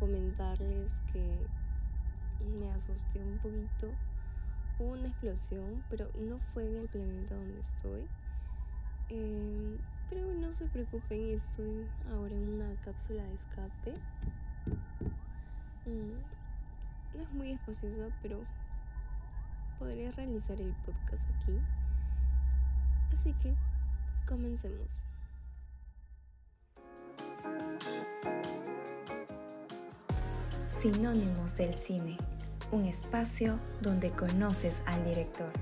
comentarles que me asusté un poquito. Hubo una explosión, pero no fue en el planeta donde estoy. Em, pero no se preocupen, estoy ahora en una cápsula de escape. Mm, no es muy espaciosa, pero podría realizar el podcast aquí. Así que comencemos. Sinónimos del cine, un espacio donde conoces al director.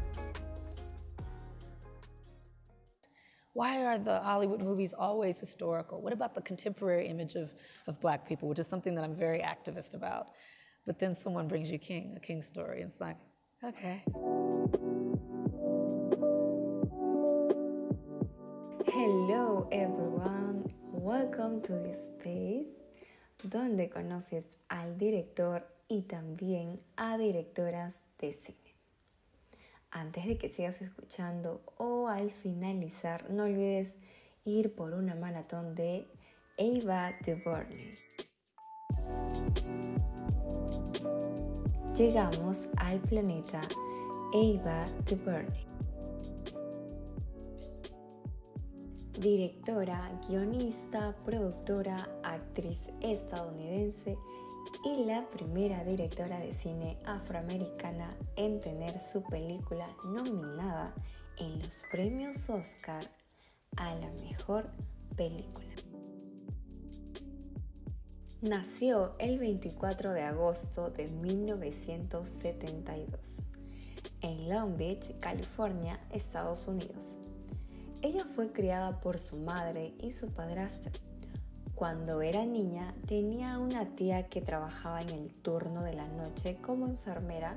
Why are the Hollywood movies always historical? What about the contemporary image of, of black people, which is something that I'm very activist about? But then someone brings you King, a King story, and it's like, okay. Hello everyone, welcome to this space donde conoces al director y también a directoras de cine. Antes de que sigas escuchando o al finalizar, no olvides ir por una maratón de Ava DuVernay. Llegamos al planeta Ava DuVernay. Directora, guionista, productora, actriz estadounidense y la primera directora de cine afroamericana en tener su película nominada en los premios Oscar a la mejor película. Nació el 24 de agosto de 1972 en Long Beach, California, Estados Unidos. Ella fue criada por su madre y su padrastro. Cuando era niña tenía una tía que trabajaba en el turno de la noche como enfermera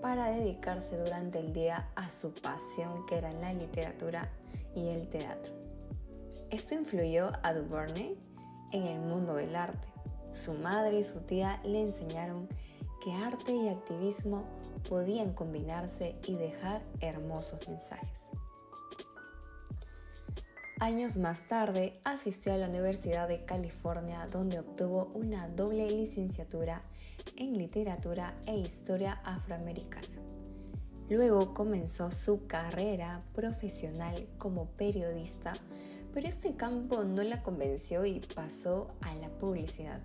para dedicarse durante el día a su pasión que era la literatura y el teatro. Esto influyó a Duvernay en el mundo del arte. Su madre y su tía le enseñaron que arte y activismo podían combinarse y dejar hermosos mensajes. Años más tarde asistió a la Universidad de California donde obtuvo una doble licenciatura en literatura e historia afroamericana. Luego comenzó su carrera profesional como periodista, pero este campo no la convenció y pasó a la publicidad.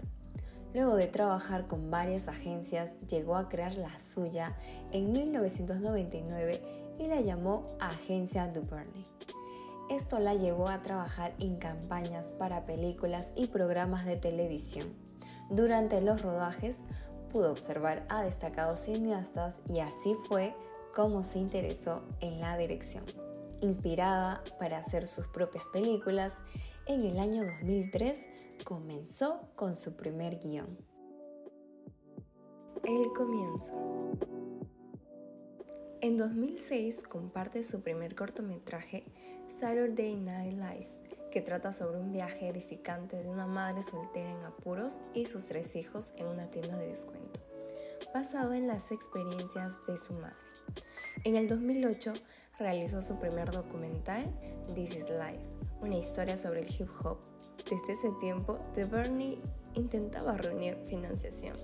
Luego de trabajar con varias agencias, llegó a crear la suya en 1999 y la llamó Agencia Duvernay. Esto la llevó a trabajar en campañas para películas y programas de televisión. Durante los rodajes pudo observar a destacados cineastas y así fue como se interesó en la dirección. Inspirada para hacer sus propias películas, en el año 2003 comenzó con su primer guion. El comienzo. En 2006 comparte su primer cortometraje Saturday Night Live, que trata sobre un viaje edificante de una madre soltera en apuros y sus tres hijos en una tienda de descuento, basado en las experiencias de su madre. En el 2008 realizó su primer documental This is Life, una historia sobre el hip hop. Desde ese tiempo, The Bernie intentaba reunir financiación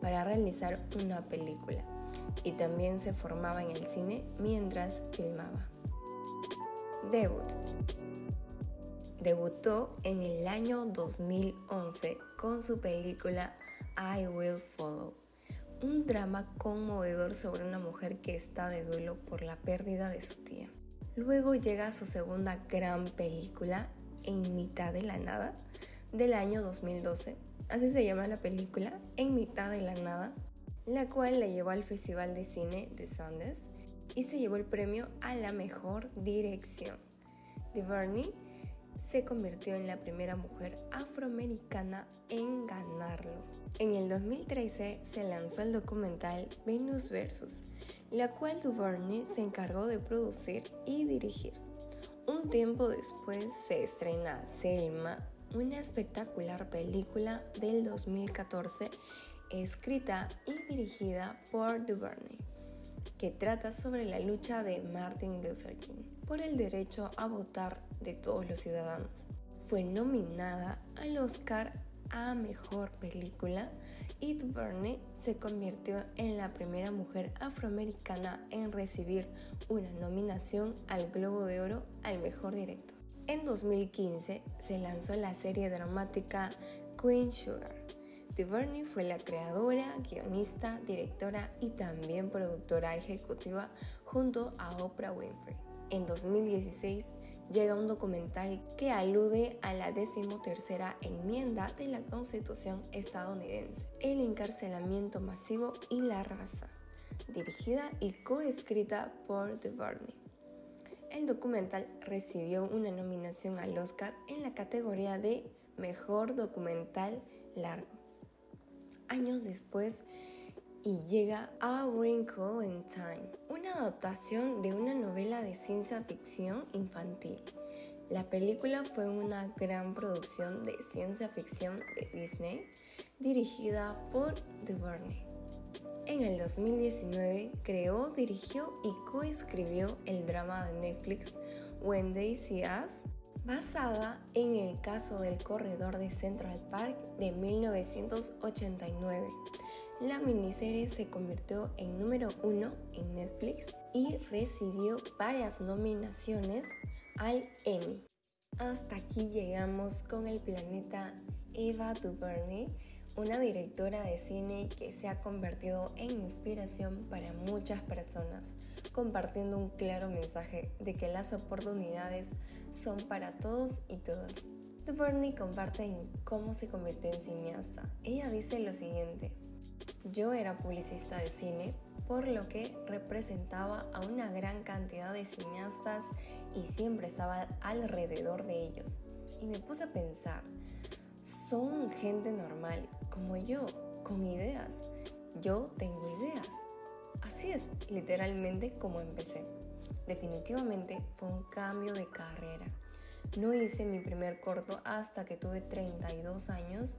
para realizar una película y también se formaba en el cine mientras filmaba. Debut. Debutó en el año 2011 con su película I Will Follow, un drama conmovedor sobre una mujer que está de duelo por la pérdida de su tía. Luego llega su segunda gran película, En mitad de la nada, del año 2012. Así se llama la película, En mitad de la nada, la cual la llevó al Festival de Cine de Sundance y se llevó el premio a la mejor dirección. DuVernay se convirtió en la primera mujer afroamericana en ganarlo. En el 2013 se lanzó el documental Venus Versus, la cual DuVernay se encargó de producir y dirigir. Un tiempo después se estrena Selma, una espectacular película del 2014 escrita y dirigida por DuVernay, que trata sobre la lucha de Martin Luther King por el derecho a votar de todos los ciudadanos. Fue nominada al Oscar a Mejor Película y Duvernay se convirtió en la primera mujer afroamericana en recibir una nominación al Globo de Oro al Mejor Director. En 2015 se lanzó la serie dramática Queen Sugar. Duvernay fue la creadora, guionista, directora y también productora ejecutiva junto a Oprah Winfrey. En 2016 llega un documental que alude a la decimotercera enmienda de la Constitución estadounidense, el encarcelamiento masivo y la raza, dirigida y coescrita por DuVernay. El documental recibió una nominación al Oscar en la categoría de Mejor Documental Largo. Años después, y llega A Wrinkle in Time, una adaptación de una novela de ciencia ficción infantil. La película fue una gran producción de ciencia ficción de Disney dirigida por DuVernay. En el 2019 creó, dirigió y coescribió el drama de Netflix When They See Us, basada en el caso del corredor de Central Park de 1989 la miniserie se convirtió en número uno en Netflix y recibió varias nominaciones al Emmy. Hasta aquí llegamos con el planeta Eva DuVernay, una directora de cine que se ha convertido en inspiración para muchas personas, compartiendo un claro mensaje de que las oportunidades son para todos y todas. DuVernay comparte en cómo se convirtió en cineasta. Ella dice lo siguiente, yo era publicista de cine, por lo que representaba a una gran cantidad de cineastas y siempre estaba alrededor de ellos. Y me puse a pensar, son gente normal, como yo, con ideas. Yo tengo ideas. Así es, literalmente como empecé. Definitivamente fue un cambio de carrera. No hice mi primer corto hasta que tuve 32 años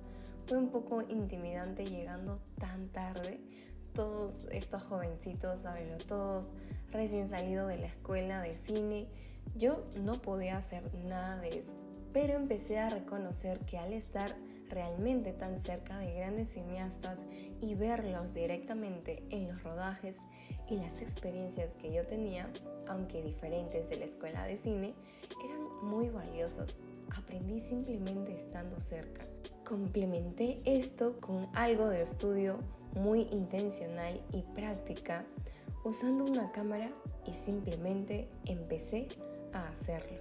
fue un poco intimidante llegando tan tarde. Todos estos jovencitos, sabenlo todos, recién salido de la escuela de cine. Yo no podía hacer nada de eso, pero empecé a reconocer que al estar realmente tan cerca de grandes cineastas y verlos directamente en los rodajes y las experiencias que yo tenía, aunque diferentes de la escuela de cine, eran muy valiosas. Aprendí simplemente estando cerca. Complementé esto con algo de estudio muy intencional y práctica usando una cámara y simplemente empecé a hacerlo.